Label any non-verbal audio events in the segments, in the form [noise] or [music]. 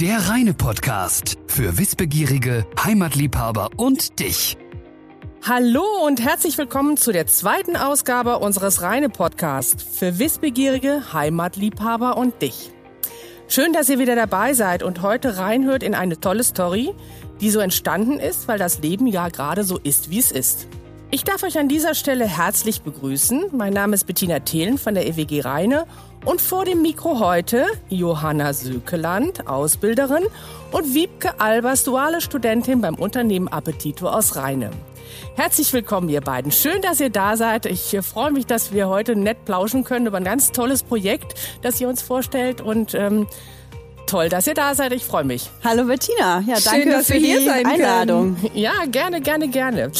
Der reine Podcast für Wissbegierige, Heimatliebhaber und dich. Hallo und herzlich willkommen zu der zweiten Ausgabe unseres reine Podcasts für Wissbegierige, Heimatliebhaber und dich. Schön, dass ihr wieder dabei seid und heute reinhört in eine tolle Story, die so entstanden ist, weil das Leben ja gerade so ist, wie es ist. Ich darf euch an dieser Stelle herzlich begrüßen. Mein Name ist Bettina Thelen von der EWG Rheine und vor dem Mikro heute Johanna Sökeland, Ausbilderin und Wiebke Albers, duale Studentin beim Unternehmen Appetito aus Rheine. Herzlich willkommen, ihr beiden. Schön, dass ihr da seid. Ich freue mich, dass wir heute nett plauschen können über ein ganz tolles Projekt, das ihr uns vorstellt. Und ähm, Toll, dass ihr da seid. Ich freue mich. Hallo Bettina. Ja, danke Schön, dass für wir hier die sein Einladung. können. Ja, gerne, gerne, gerne.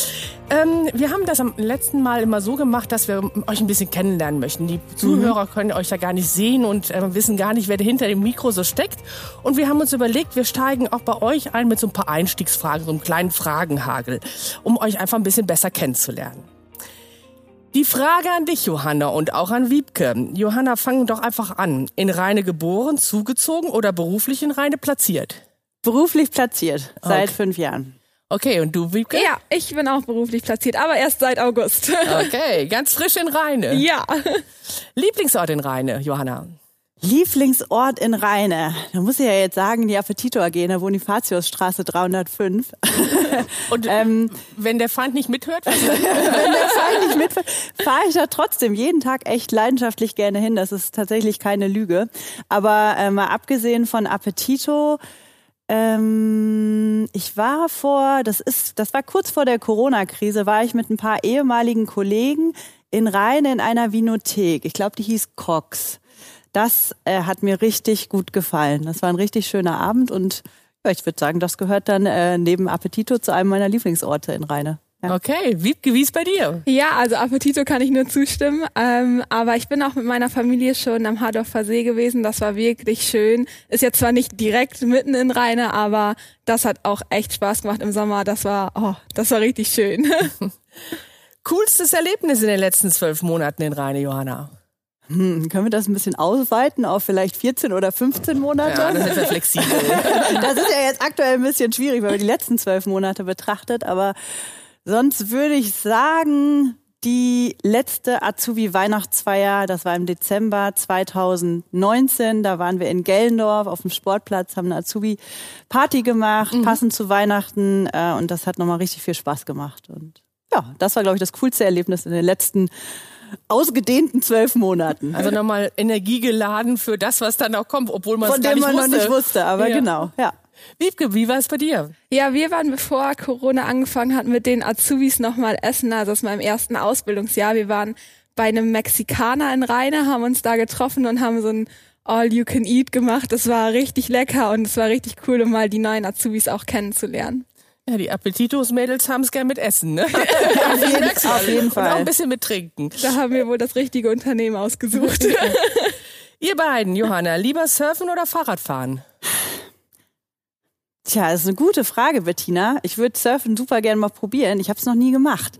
Ähm, wir haben das am letzten Mal immer so gemacht, dass wir euch ein bisschen kennenlernen möchten. Die Zuhörer können euch ja gar nicht sehen und äh, wissen gar nicht, wer hinter dem Mikro so steckt. Und wir haben uns überlegt, wir steigen auch bei euch ein mit so ein paar Einstiegsfragen, so einem kleinen Fragenhagel, um euch einfach ein bisschen besser kennenzulernen. Die Frage an dich, Johanna, und auch an Wiebke. Johanna, fangen doch einfach an. In Rheine geboren, zugezogen oder beruflich in Rheine platziert? Beruflich platziert seit Okay. fünf Jahren. Okay, und du, Wiebke? Ja, ich bin auch beruflich platziert, aber erst seit August. [laughs] Okay, ganz frisch in Rheine. ja. Lieblingsort in Rheine, Johanna? Lieblingsort in Rheine. Da muss ich ja jetzt sagen, die Appetito AG in der Bonifatiusstraße 305. [laughs] Und Ähm, wenn der Feind nicht mithört, [laughs] Wenn der Feind nicht mitfährt, fahre ich da trotzdem jeden Tag echt leidenschaftlich gerne hin. Das ist tatsächlich keine Lüge. Aber äh, mal abgesehen von Appetito, ähm, ich war vor, das ist, das war kurz vor der Corona-Krise, war ich mit ein paar ehemaligen Kollegen in Rhein in einer Vinothek. Ich glaube, die hieß Cox. Das äh, hat mir richtig gut gefallen. Das war ein richtig schöner Abend und ja, ich würde sagen, das gehört dann äh, neben Appetito zu einem meiner Lieblingsorte in Rheine. Ja. Okay, Wiebke, wie ist bei dir? Ja, also Appetito kann ich nur zustimmen. Ähm, aber ich bin auch mit meiner Familie schon am Hardorfer See gewesen. Das war wirklich schön. Ist jetzt zwar nicht direkt mitten in Rheine, aber das hat auch echt Spaß gemacht im Sommer. Das war, oh, das war richtig schön. [laughs] Coolstes Erlebnis in den letzten zwölf Monaten in Rheine, Johanna? Hm, können wir das ein bisschen ausweiten auf vielleicht 14 oder 15 Monate? Ja, das ist ja flexibel. [laughs] Das ist ja jetzt aktuell ein bisschen schwierig, wenn man die letzten zwölf Monate betrachtet, aber sonst würde ich sagen, die letzte Azubi-Weihnachtsfeier, das war im Dezember 2019, da waren wir in Gellendorf auf dem Sportplatz, haben eine Azubi-Party gemacht, passend zu Weihnachten äh, und das hat nochmal richtig viel Spaß gemacht und ja, das war, glaube ich, das coolste Erlebnis in den letzten ausgedehnten zwölf Monaten. Also nochmal Energie geladen für das, was dann auch kommt, obwohl man es Von gar dem nicht man wusste. noch nicht wusste, aber Ja. genau, ja. Wiebke, wie war es bei dir? ja, wir waren, bevor Corona angefangen hat, mit den Azubis nochmal essen. Also aus meinem ersten Ausbildungsjahr. Wir waren bei einem Mexikaner in Rheine, haben uns da getroffen und haben so ein All You Can Eat gemacht. Das war richtig lecker und es war richtig cool, um mal die neuen Azubis auch kennenzulernen. Ja, die Appetitos-Mädels haben es gern mit Essen, ne? [laughs] auf jeden, auf jeden Und auch ein Fall. bisschen mit Trinken. Da haben wir wohl das richtige Unternehmen ausgesucht. [laughs] Ihr beiden, Johanna, lieber surfen oder Fahrradfahren? Tja, das ist eine gute Frage, Bettina. Ich würde Surfen super gerne mal probieren. Ich habe es noch nie gemacht.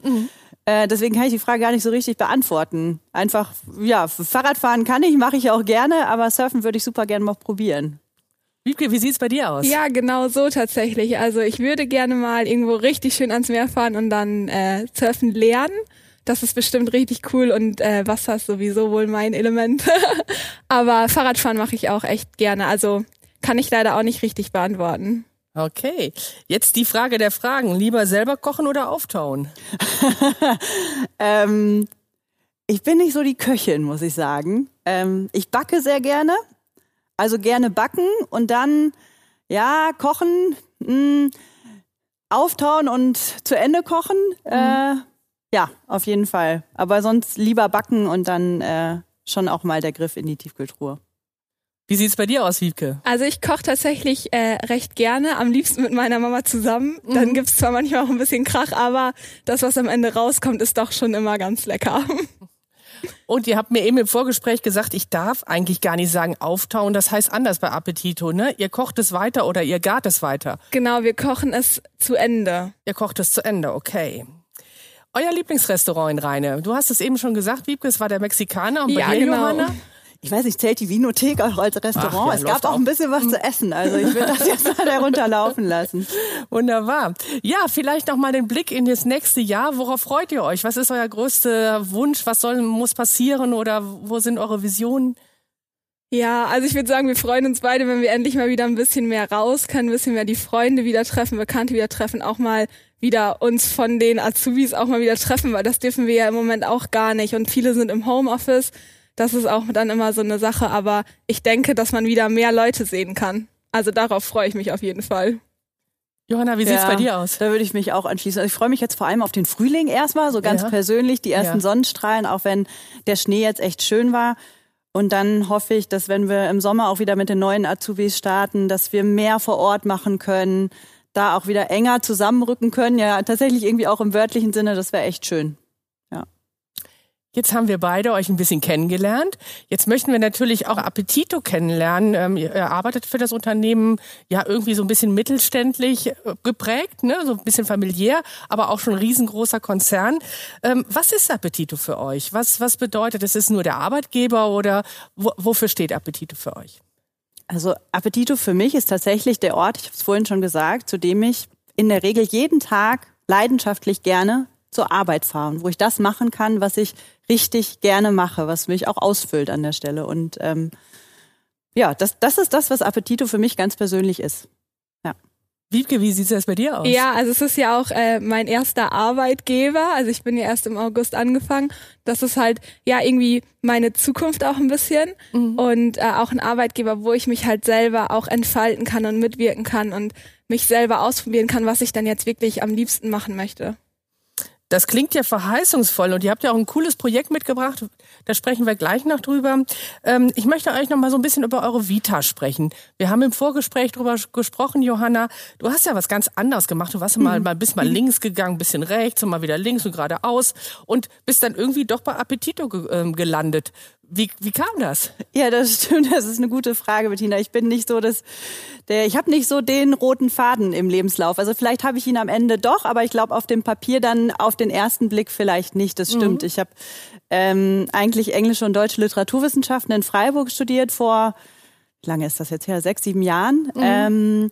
Äh, deswegen kann ich die Frage gar nicht so richtig beantworten. Einfach, ja, Fahrradfahren kann ich, mache ich auch gerne, aber Surfen würde ich super gerne mal probieren. Wiebke, wie sieht's bei dir aus? ja, genau so tatsächlich. Also ich würde gerne mal irgendwo richtig schön ans Meer fahren und dann äh, surfen lernen. Das ist bestimmt richtig cool und äh, Wasser ist sowieso wohl mein Element. [laughs] Aber Fahrradfahren mache ich auch echt gerne. Also kann ich leider auch nicht richtig beantworten. Okay, jetzt die Frage der Fragen. Lieber selber kochen oder auftauen? [laughs] Ähm, ich bin nicht so die Köchin, muss ich sagen. Ähm, ich backe sehr gerne. Also gerne backen und dann, ja, kochen, mh, auftauen und zu Ende kochen. Äh, ja, auf jeden Fall. Aber sonst lieber backen und dann äh, schon auch mal der Griff in die Tiefkühltruhe. Wie sieht's bei dir aus, Wiebke? Also ich koche tatsächlich äh, recht gerne, am liebsten mit meiner Mama zusammen. Dann gibt's zwar manchmal auch ein bisschen Krach, aber das, was am Ende rauskommt, ist doch schon immer ganz lecker. [laughs] Und ihr habt mir eben im Vorgespräch gesagt, ich darf eigentlich gar nicht sagen auftauen. Das heißt anders bei Appetito, ne? Ihr kocht es weiter oder ihr gart es weiter. Genau, wir kochen es zu Ende. Ihr kocht es zu Ende, okay. Euer Lieblingsrestaurant in Rheine. Du hast es eben schon gesagt, Wiebke, es war der Mexikaner. Und bei Ja, dir, genau. Johanna? Ich weiß nicht, zählt die Vinothek auch als Restaurant? Ach ja, es gab auch. ein bisschen was zu essen. Also ich würde das [laughs] jetzt mal darunter laufen lassen. Wunderbar. Ja, vielleicht noch mal den Blick in das nächste Jahr. Worauf freut ihr euch? Was ist euer größter Wunsch? Was soll, muss passieren oder wo sind eure Visionen? Ja, also ich würde sagen, wir freuen uns beide, wenn wir endlich mal wieder ein bisschen mehr raus können, ein bisschen mehr die Freunde wieder treffen, Bekannte wieder treffen, auch mal wieder uns von den Azubis auch mal wieder treffen, weil das dürfen wir ja im Moment auch gar nicht. Und viele sind im Homeoffice. Das ist auch dann immer so eine Sache, aber ich denke, dass man wieder mehr Leute sehen kann. Also darauf freue ich mich auf jeden Fall. Johanna, wie sieht's Ja, bei dir aus? Da würde ich mich auch anschließen. Also ich freue mich jetzt vor allem auf den Frühling erstmal, so ganz Ja. persönlich, die ersten Ja. Sonnenstrahlen, auch wenn der Schnee jetzt echt schön war. Und dann hoffe ich, dass wenn wir im Sommer auch wieder mit den neuen Azubis starten, dass wir mehr vor Ort machen können, da auch wieder enger zusammenrücken können. Ja, tatsächlich irgendwie auch im wörtlichen Sinne, das wäre echt schön. Jetzt haben wir beide euch ein bisschen kennengelernt. Jetzt möchten wir natürlich auch Appetito kennenlernen. Ähm, ihr arbeitet für das Unternehmen ja irgendwie so ein bisschen mittelständlich äh, geprägt, ne? so ein bisschen familiär, aber auch schon ein riesengroßer Konzern. Ähm, was ist Appetito für euch? Was, was bedeutet, es ist nur der Arbeitgeber oder wo, wofür steht Appetito für euch? Also Appetito für mich ist tatsächlich der Ort, ich habe es vorhin schon gesagt, zu dem ich in der Regel jeden Tag leidenschaftlich gerne zur Arbeit fahre und wo ich das machen kann, was ich richtig gerne mache, was mich auch ausfüllt an der Stelle. Und ähm, ja, das, das ist das, was Appetito für mich ganz persönlich ist. Wiebke, wie sieht das bei dir aus? Ja, also es ist ja auch äh, mein erster Arbeitgeber. Also ich bin ja erst im August angefangen. Das ist halt ja irgendwie meine Zukunft auch ein bisschen und äh, auch ein Arbeitgeber, wo ich mich halt selber auch entfalten kann und mitwirken kann und mich selber ausprobieren kann, was ich dann jetzt wirklich am liebsten machen möchte. Das klingt ja verheißungsvoll und ihr habt ja auch ein cooles Projekt mitgebracht. Da sprechen wir gleich noch drüber. Ähm, ich möchte euch noch mal so ein bisschen über eure Vita sprechen. Wir haben im Vorgespräch drüber gesprochen, Johanna. Du hast ja was ganz anderes gemacht. Du warst mal, mal bist mal links gegangen, bisschen rechts und mal wieder links und geradeaus und bist dann irgendwie doch bei Appetito ge ähm, gelandet. Wie, wie kam das? Ja, das stimmt. Das ist eine gute Frage, Bettina. Ich bin nicht so das, der, ich habe nicht so den roten Faden im Lebenslauf. Also vielleicht habe ich ihn am Ende doch, aber ich glaube auf dem Papier dann auf den ersten Blick vielleicht nicht. Das stimmt. Ich habe ähm, eigentlich englische und deutsche Literaturwissenschaften in Freiburg studiert vor, wie lange ist das jetzt her? Sechs, sieben Jahren. Ähm,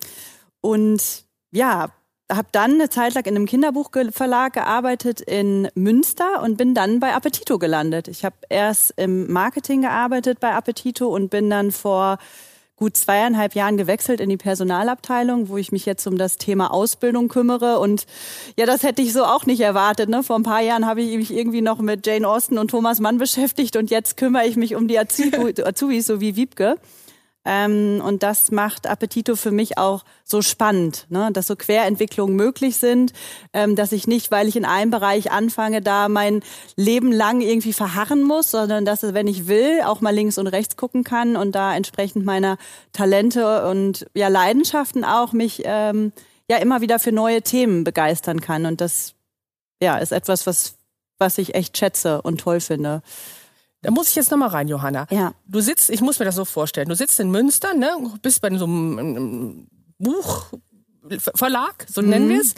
und ja, habe dann eine Zeit lang in einem Kinderbuchverlag gearbeitet in Münster und bin dann bei Appetito gelandet. Ich habe erst im Marketing gearbeitet bei Appetito und bin dann vor gut zweieinhalb Jahren gewechselt in die Personalabteilung, wo ich mich jetzt um das Thema Ausbildung kümmere. Und ja, das hätte ich so auch nicht erwartet. Ne? Vor ein paar Jahren habe ich mich irgendwie noch mit Jane Austen und Thomas Mann beschäftigt und jetzt kümmere ich mich um die Azubi- Azubis, so wie Wiebke. Ähm, und das macht Appetito für mich auch so spannend, ne? dass so Querentwicklungen möglich sind, ähm, dass ich nicht, weil ich in einem Bereich anfange, da mein Leben lang irgendwie verharren muss, sondern dass, wenn ich will, auch mal links und rechts gucken kann und da entsprechend meiner Talente und ja Leidenschaften auch mich ähm, ja immer wieder für neue Themen begeistern kann. Und das ja ist etwas, was was ich echt schätze und toll finde. Da muss ich jetzt noch mal rein, Johanna. Ja. Du sitzt, ich muss mir das so vorstellen, du sitzt in Münster, ne, bist bei so einem ähm, Buchverlag, so nennen wir es,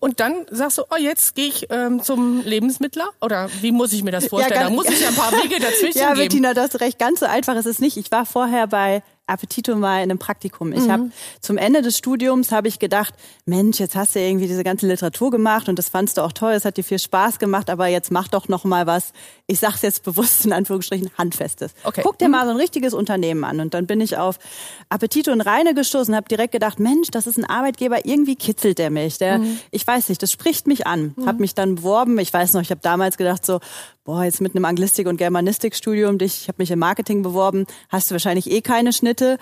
und dann sagst du, oh, jetzt gehe ich ähm, zum Lebensmittler? Oder wie muss ich mir das vorstellen? da ganz- muss ja ein paar Wege [laughs] dazwischen Ja. Bettina, du hast recht. Ganz so einfach ist es nicht. Ich war vorher bei Appetito mal in einem Praktikum. Ich habe zum Ende des Studiums habe ich gedacht, Mensch, jetzt hast du irgendwie diese ganze Literatur gemacht und das fandst du auch toll, es hat dir viel Spaß gemacht, aber jetzt mach doch noch mal was. Ich sag's jetzt bewusst in Anführungsstrichen handfestes. Okay. Guck dir mal so ein richtiges Unternehmen an und dann bin ich auf Appetito und Reine gestoßen, habe direkt gedacht, Mensch, das ist ein Arbeitgeber, irgendwie kitzelt der mich. Der, ich weiß nicht, das spricht mich an. Habe mich dann beworben. Ich weiß noch, ich habe damals gedacht so, boah, jetzt mit einem Anglistik und Germanistikstudium, dich, ich habe mich im Marketing beworben, hast du wahrscheinlich eh keine Schnitte.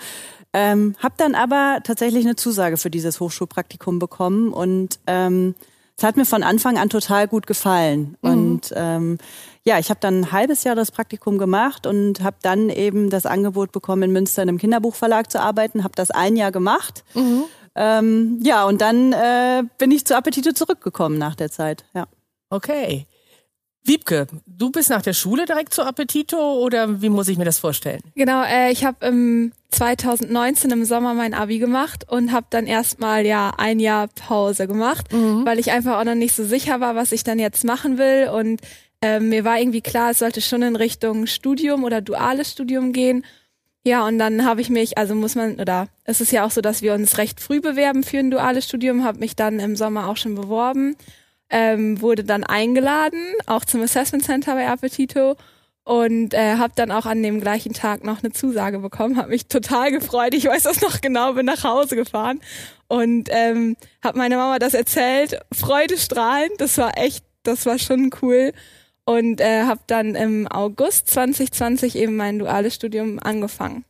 Ähm, habe dann aber tatsächlich eine Zusage für dieses Hochschulpraktikum bekommen und ähm, es hat mir von Anfang an total gut gefallen. Und ähm, ja, ich habe dann ein halbes Jahr das Praktikum gemacht und habe dann eben das Angebot bekommen, in Münster in einem Kinderbuchverlag zu arbeiten. Habe das ein Jahr gemacht. Ähm, ja, und dann äh, bin ich zu Appetito zurückgekommen nach der Zeit. Ja. Okay. Wiebke, du bist nach der Schule direkt zu Appetito oder wie muss ich mir das vorstellen? Genau, äh, ich habe im 2019 im Sommer mein Abi gemacht und habe dann erstmal ja ein Jahr Pause gemacht, weil ich einfach auch noch nicht so sicher war, was ich dann jetzt machen will und Ähm, mir war irgendwie klar, es sollte schon in Richtung Studium oder duales Studium gehen. Ja, und dann habe ich mich, also muss man, oder es ist ja auch so, dass wir uns recht früh bewerben für ein duales Studium, habe mich dann im Sommer auch schon beworben, ähm, wurde dann eingeladen, auch zum Assessment Center bei Appetito und äh, habe dann auch an dem gleichen Tag noch eine Zusage bekommen, habe mich total gefreut, ich weiß das noch genau, bin nach Hause gefahren und ähm, habe meiner Mama das erzählt, freudestrahlend, das war echt, das war schon cool und äh, habe dann im August 2020 eben mein duales Studium angefangen.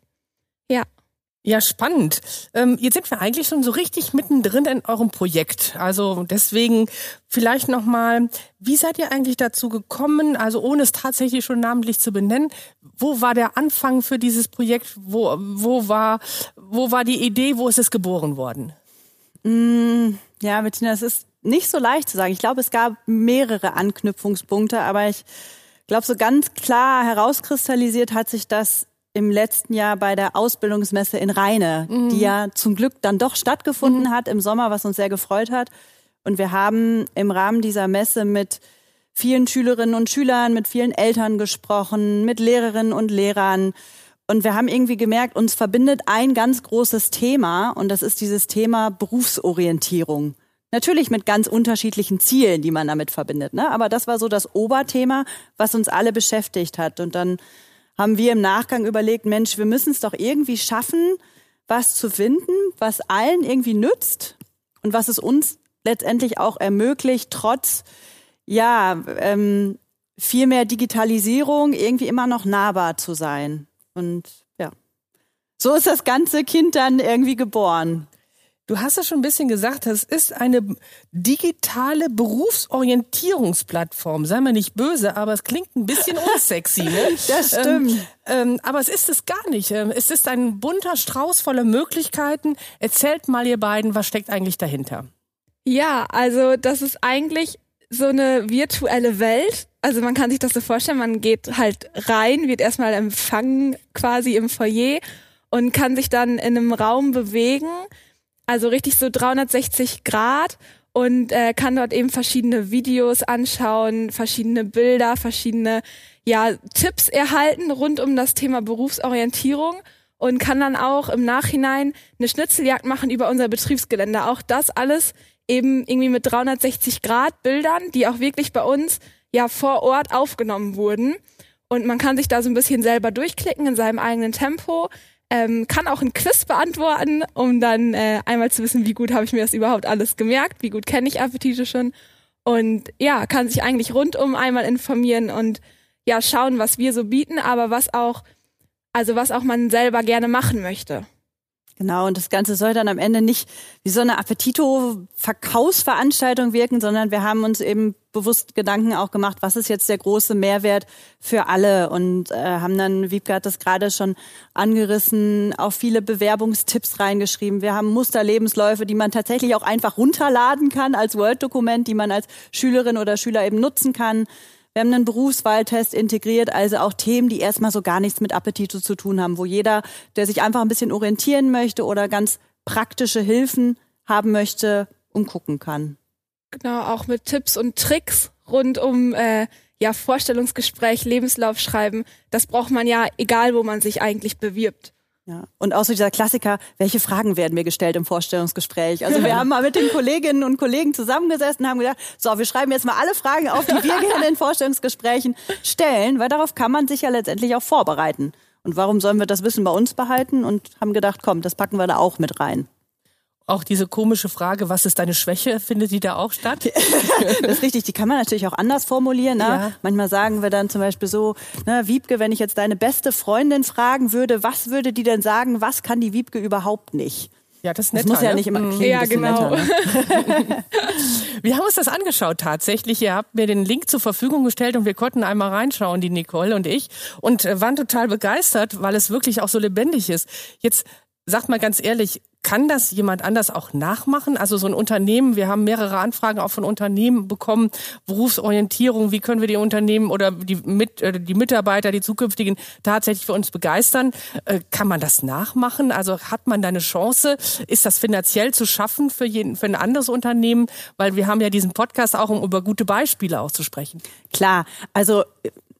Ja. Spannend. Ähm, jetzt sind wir eigentlich schon so richtig mittendrin in eurem Projekt. Also deswegen vielleicht nochmal, wie seid ihr eigentlich dazu gekommen, also ohne es tatsächlich schon namentlich zu benennen, wo war der Anfang für dieses Projekt? Wo, wo, war, wo war die Idee, wo ist es geboren worden? Mm, ja, Bettina, es ist nicht so leicht zu sagen. Ich glaube, es gab mehrere Anknüpfungspunkte, aber ich glaube, so ganz klar herauskristallisiert hat sich das im letzten Jahr bei der Ausbildungsmesse in Rheine, mhm. die ja zum Glück dann doch stattgefunden mhm. hat im Sommer, was uns sehr gefreut hat. Und wir haben im Rahmen dieser Messe mit vielen Schülerinnen und Schülern, mit vielen Eltern gesprochen, mit Lehrerinnen und Lehrern. Und wir haben irgendwie gemerkt, uns verbindet ein ganz großes Thema und das ist dieses Thema Berufsorientierung. Natürlich mit ganz unterschiedlichen Zielen, die man damit verbindet. Ne? Aber das war so das Oberthema, was uns alle beschäftigt hat. Und dann haben wir im Nachgang überlegt, Mensch, wir müssen es doch irgendwie schaffen, was zu finden, was allen irgendwie nützt und was es uns letztendlich auch ermöglicht, trotz ja ähm, viel mehr Digitalisierung irgendwie immer noch nahbar zu sein. Und ja, so ist das ganze Kind dann irgendwie geboren. Du hast es schon ein bisschen gesagt, es ist eine digitale Berufsorientierungsplattform. Sei mir nicht böse, aber es klingt ein bisschen unsexy. Ne? [laughs] Das stimmt. Ähm, ähm, aber es ist es gar nicht. Ähm, es ist ein bunter Strauß voller Möglichkeiten. Erzählt mal ihr beiden, was steckt eigentlich dahinter? Ja, also das ist eigentlich so eine virtuelle Welt. Also man kann sich das so vorstellen, man geht halt rein, wird erstmal empfangen quasi im Foyer und kann sich dann in einem Raum bewegen also richtig so 360 Grad und äh, kann dort eben verschiedene Videos anschauen, verschiedene Bilder, verschiedene ja, Tipps erhalten rund um das Thema Berufsorientierung und kann dann auch im Nachhinein eine Schnitzeljagd machen über unser Betriebsgelände. Auch das alles eben irgendwie mit 360 Grad Bildern, die auch wirklich bei uns ja vor Ort aufgenommen wurden. Und man kann sich da so ein bisschen selber durchklicken in seinem eigenen Tempo, ähm, kann auch ein Quiz beantworten, um dann äh, einmal zu wissen, wie gut habe ich mir das überhaupt alles gemerkt, wie gut kenne ich Appetite schon und ja, kann sich eigentlich rundum einmal informieren und ja, schauen, was wir so bieten, aber was auch, also was auch man selber gerne machen möchte. Genau, und das Ganze soll dann am Ende nicht wie so eine Appetito-Verkaufsveranstaltung wirken, sondern wir haben uns eben bewusst Gedanken auch gemacht, was ist jetzt der große Mehrwert für alle und äh, haben dann, Wiebke hat das gerade schon angerissen, auch viele Bewerbungstipps reingeschrieben. Wir haben Musterlebensläufe, die man tatsächlich auch einfach runterladen kann als Word-Dokument, die man als Schülerin oder Schüler eben nutzen kann. Wir haben einen Berufswahltest integriert, also auch Themen, die erstmal so gar nichts mit Appetito zu tun haben, wo jeder, der sich einfach ein bisschen orientieren möchte oder ganz praktische Hilfen haben möchte, umgucken kann. Genau, auch mit Tipps und Tricks rund um äh, ja Vorstellungsgespräch, Lebenslauf schreiben. Das braucht man ja, egal wo man sich eigentlich bewirbt. Ja. Und auch so dieser Klassiker, welche Fragen werden mir gestellt im Vorstellungsgespräch? Also wir [laughs] haben mal mit den Kolleginnen und Kollegen zusammengesessen und haben gesagt, so, wir schreiben jetzt mal alle Fragen auf, die wir [laughs] gerne in Vorstellungsgesprächen stellen, weil darauf kann man sich ja letztendlich auch vorbereiten. Und warum sollen wir das Wissen bei uns behalten? Und haben gedacht, komm, das packen wir da auch mit rein. Auch diese komische Frage, was ist deine Schwäche, findet die da auch statt? [laughs] das ist richtig, die kann man natürlich auch anders formulieren. Ne? Ja. Manchmal sagen wir dann zum Beispiel so, ne, Wiebke, wenn ich jetzt deine beste Freundin fragen würde, was würde die denn sagen, was kann die Wiebke überhaupt nicht? Ja, das ist netter, Das muss ja ne? nicht immer Mhm. klingen, Ja, genau. Netter, ne? [laughs] Wir haben uns das angeschaut tatsächlich. Ihr habt mir den Link zur Verfügung gestellt und wir konnten einmal reinschauen, die Nicole und ich, und äh, waren total begeistert, weil es wirklich auch so lebendig ist. Jetzt sagt mal ganz ehrlich, kann das jemand anders auch nachmachen? Also so ein Unternehmen, wir haben mehrere Anfragen auch von Unternehmen bekommen, Berufsorientierung, wie können wir die Unternehmen oder die, mit, äh, die Mitarbeiter, die zukünftigen tatsächlich für uns begeistern? Äh, kann man das nachmachen? Also hat man da eine Chance? Ist das finanziell zu schaffen für, jeden, für ein anderes Unternehmen? Weil wir haben ja diesen Podcast auch, um über gute Beispiele auch zu sprechen. Klar, also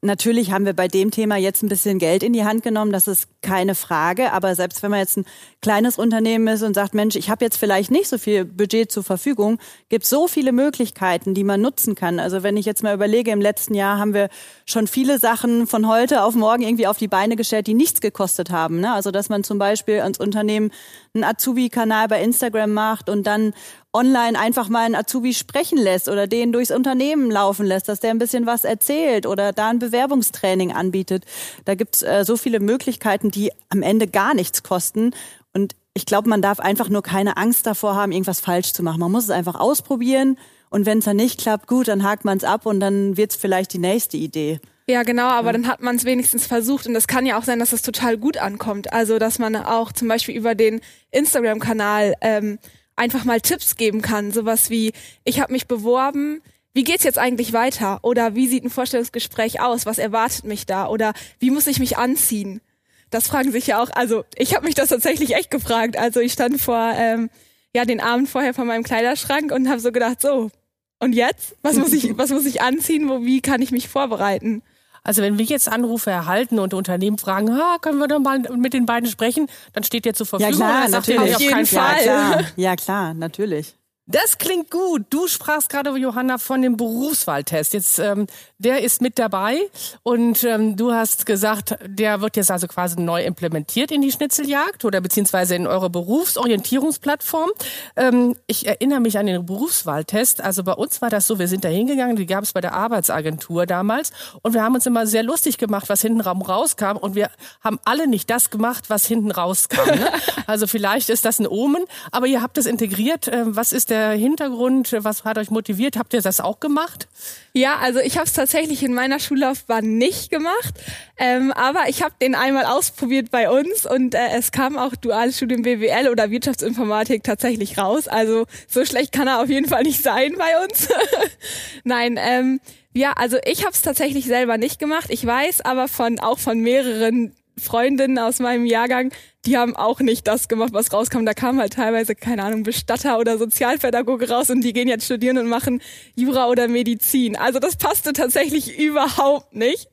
Natürlich haben wir bei dem Thema jetzt ein bisschen Geld in die Hand genommen, das ist keine Frage. Aber selbst wenn man jetzt ein kleines Unternehmen ist und sagt, Mensch, ich habe jetzt vielleicht nicht so viel Budget zur Verfügung, gibt so viele Möglichkeiten, die man nutzen kann. Also wenn ich jetzt mal überlege, im letzten Jahr haben wir schon viele Sachen von heute auf morgen irgendwie auf die Beine gestellt, die nichts gekostet haben. Ne? Also dass man zum Beispiel ans Unternehmen einen Azubi-Kanal bei Instagram macht und dann online einfach mal einen Azubi sprechen lässt oder den durchs Unternehmen laufen lässt, dass der ein bisschen was erzählt oder da ein Bewerbungstraining anbietet. Da gibt's äh, so viele Möglichkeiten, die am Ende gar nichts kosten. Und ich glaube, man darf einfach nur keine Angst davor haben, irgendwas falsch zu machen. Man muss es einfach ausprobieren. Und wenn es dann nicht klappt, gut, dann hakt man es ab und dann wird's vielleicht die nächste Idee. Ja, genau, aber dann hat man es wenigstens versucht und es kann ja auch sein, dass es total gut ankommt. Also, dass man auch zum Beispiel über den Instagram-Kanal ähm, einfach mal Tipps geben kann. Sowas wie, ich habe mich beworben, wie geht's jetzt eigentlich weiter? Oder wie sieht ein Vorstellungsgespräch aus? Was erwartet mich da? Oder wie muss ich mich anziehen? Das fragen sich ja auch, also ich habe mich das tatsächlich echt gefragt. Also ich stand vor, ähm, ja, den Abend vorher vor meinem Kleiderschrank und habe so gedacht, so, und jetzt? Was muss ich, was muss ich anziehen? Wo, wie kann ich mich vorbereiten? Also wenn wir jetzt Anrufe erhalten und Unternehmen fragen, ha, können wir doch mal mit den beiden sprechen, dann steht der zur Verfügung. [laughs] Ja klar, natürlich. Auf jeden Fall. Ja klar, ja, klar natürlich. Das klingt gut. Du sprachst gerade, Johanna, von dem Berufswahltest. Jetzt, ähm, der ist mit dabei und ähm, du hast gesagt, der wird jetzt also quasi neu implementiert in die Schnitzeljagd oder beziehungsweise in eure Berufsorientierungsplattform. Ähm, ich erinnere mich an den Berufswahltest. Also bei uns war das so, wir sind da hingegangen, die gab es bei der Arbeitsagentur damals und wir haben uns immer sehr lustig gemacht, was hinten rauskam und wir haben alle nicht das gemacht, was hinten rauskam. Ne? [laughs] Also vielleicht ist das ein Omen, aber ihr habt es integriert. Ähm, was ist der der Hintergrund? Was hat euch motiviert? Habt ihr das auch gemacht? Ja, also ich habe es tatsächlich in meiner Schullaufbahn nicht gemacht, ähm, aber ich habe den einmal ausprobiert bei uns und äh, es kam auch duales Studium BWL oder Wirtschaftsinformatik tatsächlich raus. Also so schlecht kann er auf jeden Fall nicht sein bei uns. [laughs] Nein, ähm, ja, also ich habe es tatsächlich selber nicht gemacht. Ich weiß aber von auch von mehreren Freundinnen aus meinem Jahrgang, die haben auch nicht das gemacht, was rauskam. Da kam halt teilweise, keine Ahnung, Bestatter oder Sozialpädagoge raus und die gehen jetzt studieren und machen Jura oder Medizin. Also das passte tatsächlich überhaupt nicht.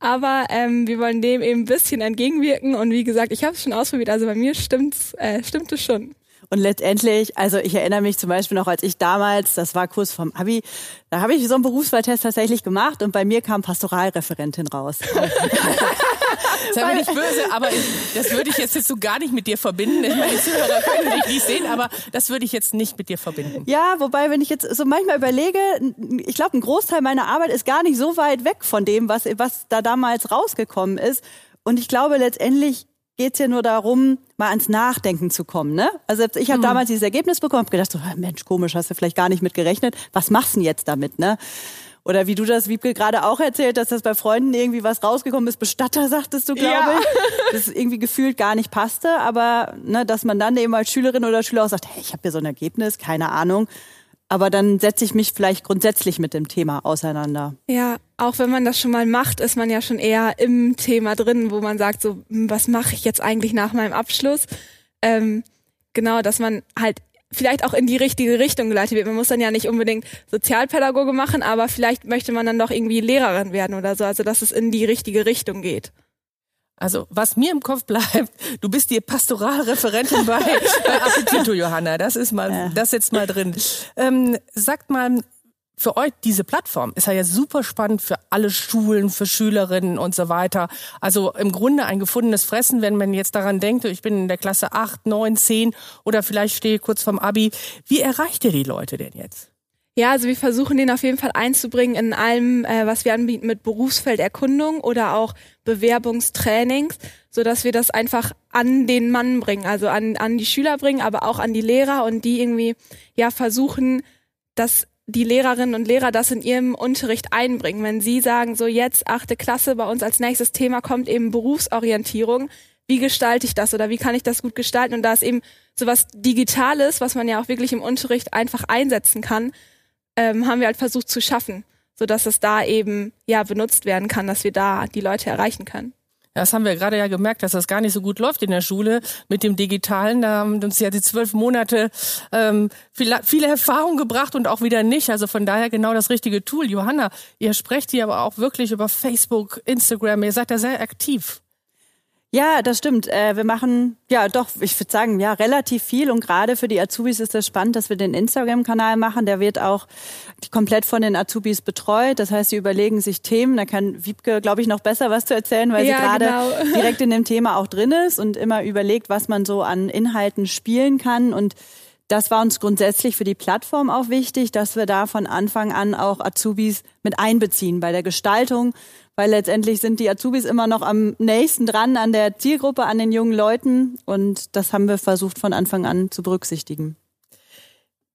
Aber ähm, wir wollen dem eben ein bisschen entgegenwirken und wie gesagt, ich habe es schon ausprobiert, also bei mir stimmt's, äh, stimmt es schon. Und letztendlich, also ich erinnere mich zum Beispiel noch, als ich damals, das war kurz vom Abi, da habe ich so einen Berufswahltest tatsächlich gemacht und bei mir kam Pastoralreferentin raus. [laughs] Sei mir nicht böse, aber das würde ich jetzt, jetzt so gar nicht mit dir verbinden. Ich meine, Zuhörer können dich nicht sehen, aber das würde ich jetzt nicht mit dir verbinden. Ja, wobei, wenn ich jetzt so manchmal überlege, ich glaube, ein Großteil meiner Arbeit ist gar nicht so weit weg von dem, was, was da damals rausgekommen ist. Und ich glaube, letztendlich geht's ja nur darum, mal ans Nachdenken zu kommen. Ne? Also ich habe hm. damals dieses Ergebnis bekommen, hab gedacht, so, Mensch, komisch, hast du vielleicht gar nicht mit gerechnet. Was machst du denn jetzt damit? Ne? Oder wie du das, Wiebke, gerade auch erzählt, dass das bei Freunden irgendwie was rausgekommen ist. Bestatter, [laughs] sagtest du, glaube ja. ich. Das irgendwie gefühlt gar nicht passte. Aber ne, dass man dann eben als Schülerin oder Schüler auch sagt, hey, ich habe hier so ein Ergebnis, keine Ahnung. Aber dann setze ich mich vielleicht grundsätzlich mit dem Thema auseinander. Ja, auch wenn man das schon mal macht, ist man ja schon eher im Thema drin, wo man sagt, so, hm, was mache ich jetzt eigentlich nach meinem Abschluss? Ähm, genau, dass man halt vielleicht auch in die richtige Richtung geleitet wird. Man muss dann ja nicht unbedingt Sozialpädagoge machen, aber vielleicht möchte man dann doch irgendwie Lehrerin werden oder so, also dass es in die richtige Richtung geht. Also was mir im Kopf bleibt, du bist die Pastoralreferentin bei, [laughs] bei Appetito, Johanna. Das ist mal, ja. das jetzt mal drin. Ähm, sagt mal, für euch diese Plattform ist ja super spannend für alle Schulen, für Schülerinnen und so weiter. Also im Grunde ein gefundenes Fressen, wenn man jetzt daran denkt, ich bin in der Klasse 8, 9, 10 oder vielleicht stehe kurz vorm Abi. Wie erreicht ihr die Leute denn jetzt? Ja, also wir versuchen den auf jeden Fall einzubringen in allem, äh, was wir anbieten mit Berufsfelderkundung oder auch Bewerbungstrainings, so dass wir das einfach an den Mann bringen, also an, an die Schüler bringen, aber auch an die Lehrer und die irgendwie ja versuchen, dass die Lehrerinnen und Lehrer das in ihrem Unterricht einbringen. Wenn sie sagen, so jetzt achte Klasse, bei uns als nächstes Thema kommt eben Berufsorientierung, wie gestalte ich das oder wie kann ich das gut gestalten? Und da ist eben sowas Digitales, was man ja auch wirklich im Unterricht einfach einsetzen kann, ähm, haben wir halt versucht zu schaffen, so dass es da eben ja benutzt werden kann, dass wir da die Leute erreichen können. Das haben wir gerade ja gemerkt, dass das gar nicht so gut läuft in der Schule mit dem Digitalen. Da haben uns ja die zwölf Monate ähm, viele, viele Erfahrungen gebracht und auch wieder nicht. Also von daher genau das richtige Tool. Johanna, ihr sprecht hier aber auch wirklich über Facebook, Instagram. Ihr seid da sehr aktiv. Ja, das stimmt. Äh, wir machen ja doch, ich würde sagen, ja, relativ viel. Und gerade für die Azubis ist das spannend, dass wir den Instagram-Kanal machen. Der wird auch komplett von den Azubis betreut. Das heißt, sie überlegen sich Themen. Da kann Wiebke, glaube ich, noch besser was zu erzählen, weil ja, sie gerade genau. [laughs] direkt in dem Thema auch drin ist und immer überlegt, was man so an Inhalten spielen kann. Und das war uns grundsätzlich für die Plattform auch wichtig, dass wir da von Anfang an auch Azubis mit einbeziehen bei der Gestaltung weil letztendlich sind die Azubis immer noch am nächsten dran an der Zielgruppe, an den jungen Leuten und das haben wir versucht von Anfang an zu berücksichtigen.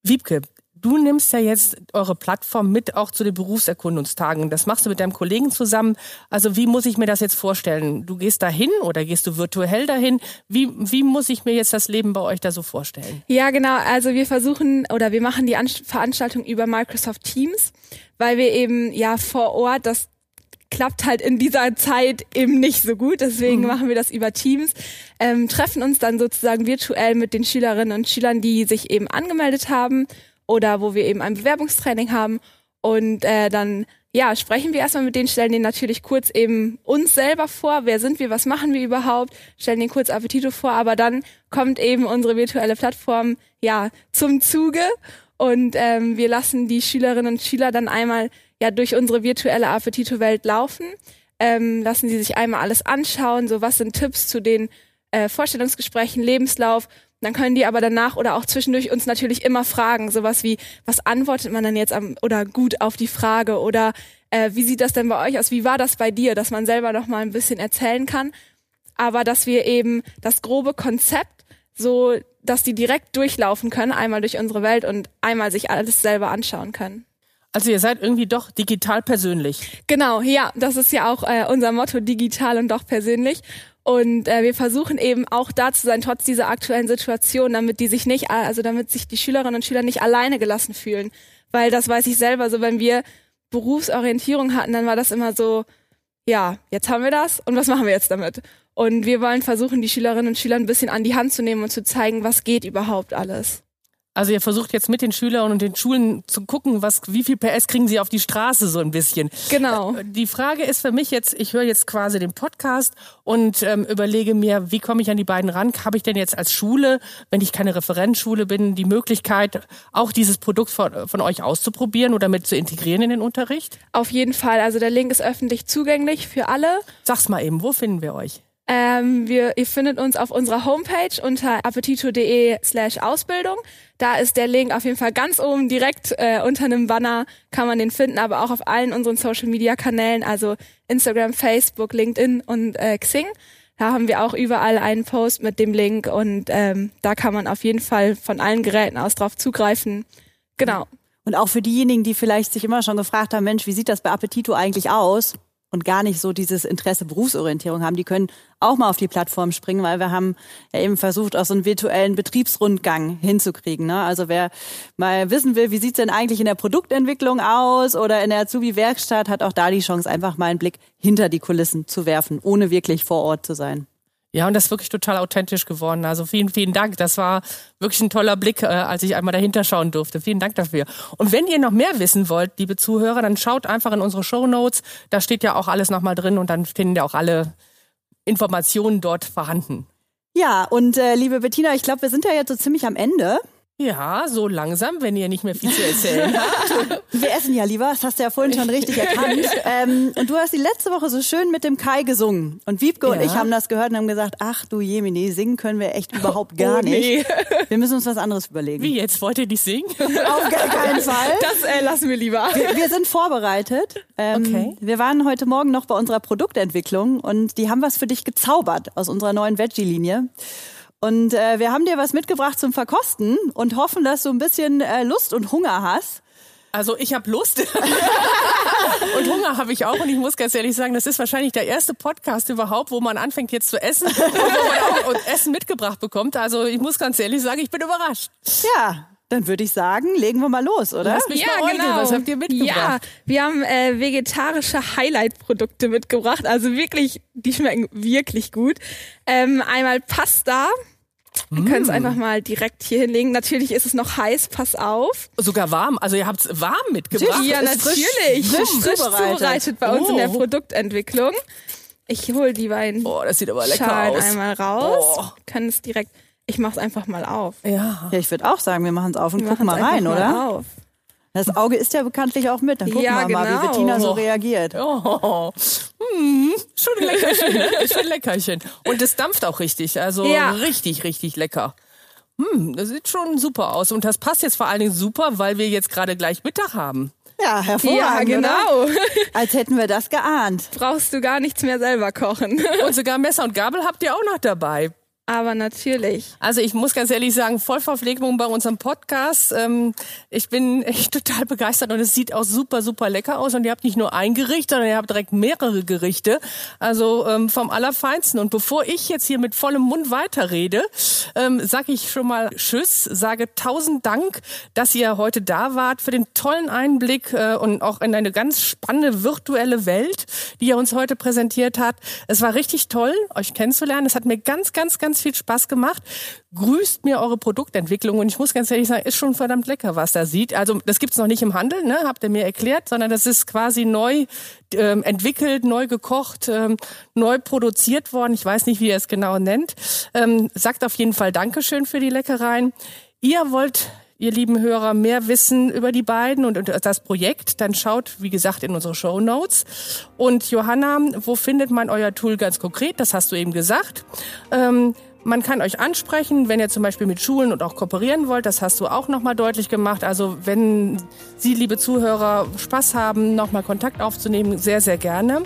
Wiebke, du nimmst ja jetzt eure Plattform mit auch zu den Berufserkundungstagen. Das machst du mit deinem Kollegen zusammen. Also wie muss ich mir das jetzt vorstellen? Du gehst dahin oder gehst du virtuell dahin? Wie, wie muss ich mir jetzt das Leben bei euch da so vorstellen? Ja, genau. Also wir versuchen oder wir machen die Veranstaltung über Microsoft Teams, weil wir eben ja vor Ort das klappt halt in dieser Zeit eben nicht so gut. Deswegen mhm. machen wir das über Teams, ähm, treffen uns dann sozusagen virtuell mit den Schülerinnen und Schülern, die sich eben angemeldet haben oder wo wir eben ein Bewerbungstraining haben. Und äh, dann ja, sprechen wir erstmal mit denen, stellen denen natürlich kurz eben uns selber vor, wer sind wir, was machen wir überhaupt, stellen denen kurz Appetito vor, aber dann kommt eben unsere virtuelle Plattform ja zum Zuge und ähm, wir lassen die Schülerinnen und Schüler dann einmal ja durch unsere virtuelle Appetito-Welt laufen, ähm, lassen sie sich einmal alles anschauen, so was sind Tipps zu den äh, Vorstellungsgesprächen, Lebenslauf. Dann können die aber danach oder auch zwischendurch uns natürlich immer fragen, sowas wie, was antwortet man dann jetzt am, oder gut auf die Frage oder äh, wie sieht das denn bei euch aus? Wie war das bei dir, dass man selber noch mal ein bisschen erzählen kann, aber dass wir eben das grobe Konzept so, dass die direkt durchlaufen können, einmal durch unsere Welt und einmal sich alles selber anschauen können. Also ihr seid irgendwie doch digital persönlich. Genau, ja, das ist ja auch äh, unser Motto, digital und doch persönlich. Und äh, wir versuchen eben auch da zu sein, trotz dieser aktuellen Situation, damit die sich nicht, also damit sich die Schülerinnen und Schüler nicht alleine gelassen fühlen. Weil das weiß ich selber, so wenn wir Berufsorientierung hatten, dann war das immer so, ja, jetzt haben wir das und was machen wir jetzt damit? Und wir wollen versuchen, die Schülerinnen und Schüler ein bisschen an die Hand zu nehmen und zu zeigen, was geht überhaupt alles. Also ihr versucht jetzt mit den Schülern und den Schulen zu gucken, was, wie viel PS kriegen sie auf die Straße so ein bisschen. Genau. Äh, die Frage ist für mich jetzt, ich höre jetzt quasi den Podcast und ähm, überlege mir, wie komme ich an die beiden ran? Habe ich denn jetzt als Schule, wenn ich keine Referenzschule bin, die Möglichkeit, auch dieses Produkt von, von euch auszuprobieren oder mit zu integrieren in den Unterricht? Auf jeden Fall. Also der Link ist öffentlich zugänglich für alle. Sag's mal eben, wo finden wir euch? Ähm, wir, ihr findet uns auf unserer Homepage unter appetito.de slash Ausbildung. Da ist der Link auf jeden Fall ganz oben direkt äh, unter einem Banner, kann man den finden, aber auch auf allen unseren Social Media Kanälen, also Instagram, Facebook, LinkedIn und äh, Xing. Da haben wir auch überall einen Post mit dem Link und ähm, da kann man auf jeden Fall von allen Geräten aus drauf zugreifen. Genau. Und auch für diejenigen, die vielleicht sich immer schon gefragt haben, Mensch, wie sieht das bei Appetito eigentlich aus? Und gar nicht so dieses Interesse Berufsorientierung haben, die können auch mal auf die Plattform springen, weil wir haben ja eben versucht, auch so einen virtuellen Betriebsrundgang hinzukriegen. Ne? Also wer mal wissen will, wie sieht's denn eigentlich in der Produktentwicklung aus oder in der Azubi-Werkstatt, hat auch da die Chance, einfach mal einen Blick hinter die Kulissen zu werfen, ohne wirklich vor Ort zu sein. Ja, und das ist wirklich total authentisch geworden. Also vielen, vielen Dank. Das war wirklich ein toller Blick, äh, als ich einmal dahinter schauen durfte. Vielen Dank dafür. Und wenn ihr noch mehr wissen wollt, liebe Zuhörer, dann schaut einfach in unsere Show Notes. Da steht ja auch alles nochmal drin und dann finden ja auch alle Informationen dort vorhanden. Ja, und äh, liebe Bettina, ich glaube, wir sind ja jetzt so ziemlich am Ende. Ja, so langsam, wenn ihr nicht mehr viel zu erzählen [laughs] habt. Wir essen ja lieber, das hast du ja vorhin schon richtig erkannt. [laughs] Ähm, und du hast die letzte Woche so schön mit dem Kai gesungen. Und Wiebke ja. und ich haben das gehört und haben gesagt, ach du Jemini, singen können wir echt überhaupt gar oh, nee. nicht. [laughs] Wir müssen uns was anderes überlegen. Wie, jetzt wollt ihr nicht singen? Auf gar keinen Fall. Das äh, lassen wir lieber. Wir, wir sind vorbereitet. Ähm, okay. Wir waren heute Morgen noch bei unserer Produktentwicklung und die haben was für dich gezaubert aus unserer neuen Veggie-Linie. Und äh, wir haben dir was mitgebracht zum Verkosten und hoffen, dass du ein bisschen äh, Lust und Hunger hast. Also ich habe Lust [laughs] und Hunger habe ich auch und ich muss ganz ehrlich sagen, das ist wahrscheinlich der erste Podcast überhaupt, wo man anfängt jetzt zu essen und wo man auch Essen mitgebracht bekommt. Also ich muss ganz ehrlich sagen, ich bin überrascht. Ja, dann würde ich sagen, legen wir mal los, oder? Lass mich mal äugeln. Was habt ihr mitgebracht? Ja, wir haben äh, vegetarische Highlight-Produkte mitgebracht. Also wirklich, die schmecken wirklich gut. Ähm, einmal Pasta. Wir können es einfach mal direkt hier hinlegen. Natürlich ist es noch heiß, pass auf. Sogar warm. Also ihr habt es warm mitgebracht. Ja, ist frisch- natürlich. frisch frisch zubereitet. zubereitet bei uns in der Oh. Produktentwicklung. Ich hole die beiden Oh, das sieht aber lecker Schalen aus. einmal raus. Oh. Können es direkt. Ich mach's einfach mal auf. Ja. Ja, ich würde auch sagen, wir machen es auf und Wir gucken mal rein, einfach oder? mal Auf. Das Auge ist ja bekanntlich auch mit. Dann gucken Ja, wir mal, wie genau. Bettina so reagiert. Oh, hm, schon ein Leckerchen, ne? Schon ein Leckerchen. Und es dampft auch richtig, also Ja. richtig, richtig lecker. Hm, das sieht schon super aus. Und das passt jetzt vor allen Dingen super, weil wir jetzt gerade gleich Mittag haben. Ja, hervorragend, Ja, Oder? genau. Als hätten wir das geahnt. Brauchst du gar nichts mehr selber kochen. Und sogar Messer und Gabel habt ihr auch noch dabei. Aber natürlich. Also ich muss ganz ehrlich sagen, Vollverpflegung bei unserem Podcast. Ähm, ich bin echt total begeistert und es sieht auch super, super lecker aus. Und ihr habt nicht nur ein Gericht, sondern ihr habt direkt mehrere Gerichte. Also ähm, vom Allerfeinsten. Und bevor ich jetzt hier mit vollem Mund weiterrede, ähm, sage ich schon mal Tschüss, sage tausend Dank, dass ihr heute da wart für den tollen Einblick äh, und auch in eine ganz spannende virtuelle Welt, die ihr uns heute präsentiert habt. Es war richtig toll, euch kennenzulernen. Es hat mir ganz, ganz, ganz viel Spaß gemacht. Grüßt mir eure Produktentwicklung und ich muss ganz ehrlich sagen, ist schon verdammt lecker, was da sieht. Also das gibt's noch nicht im Handel, ne, habt ihr mir erklärt, sondern das ist quasi neu ähm, entwickelt, neu gekocht, ähm, neu produziert worden. Ich weiß nicht, wie ihr es genau nennt. Ähm, sagt auf jeden Fall Dankeschön für die Leckereien. Ihr wollt ihr lieben Hörer, mehr wissen über die beiden und und das Projekt, dann schaut, wie gesagt, in unsere Show Notes. Und Johanna, wo findet man euer Tool ganz konkret? Das hast du eben gesagt. Ähm, man kann euch ansprechen, wenn ihr zum Beispiel mit Schulen und auch kooperieren wollt. Das hast du auch nochmal deutlich gemacht. Also wenn Sie, liebe Zuhörer, Spaß haben, nochmal Kontakt aufzunehmen, sehr, sehr gerne.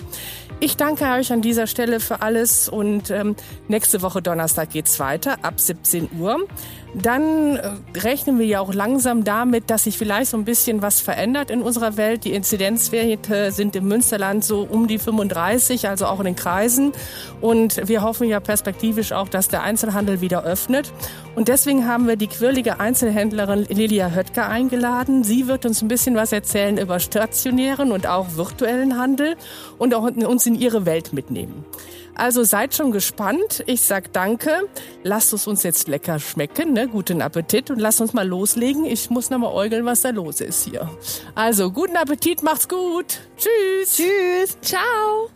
Ich danke euch an dieser Stelle für alles und ähm, nächste Woche Donnerstag geht's weiter ab 17 Uhr. Dann äh, rechnen wir ja auch langsam damit, dass sich vielleicht so ein bisschen was verändert in unserer Welt. Die Inzidenzwerte sind im Münsterland so um die 35, also auch in den Kreisen. Und wir hoffen ja perspektivisch auch, dass der Einzelhandel wieder öffnet. Und deswegen haben wir die quirlige Einzelhändlerin Lilia Höttger eingeladen. Sie wird uns ein bisschen was erzählen über stationären und auch virtuellen Handel und auch uns in ihre Welt mitnehmen. Also seid schon gespannt. Ich sag danke. Lasst es uns jetzt lecker schmecken. Ne? Guten Appetit und lasst uns mal loslegen. Ich muss noch mal äugeln, was da los ist hier. Also guten Appetit, macht's gut. Tschüss. Tschüss. Ciao.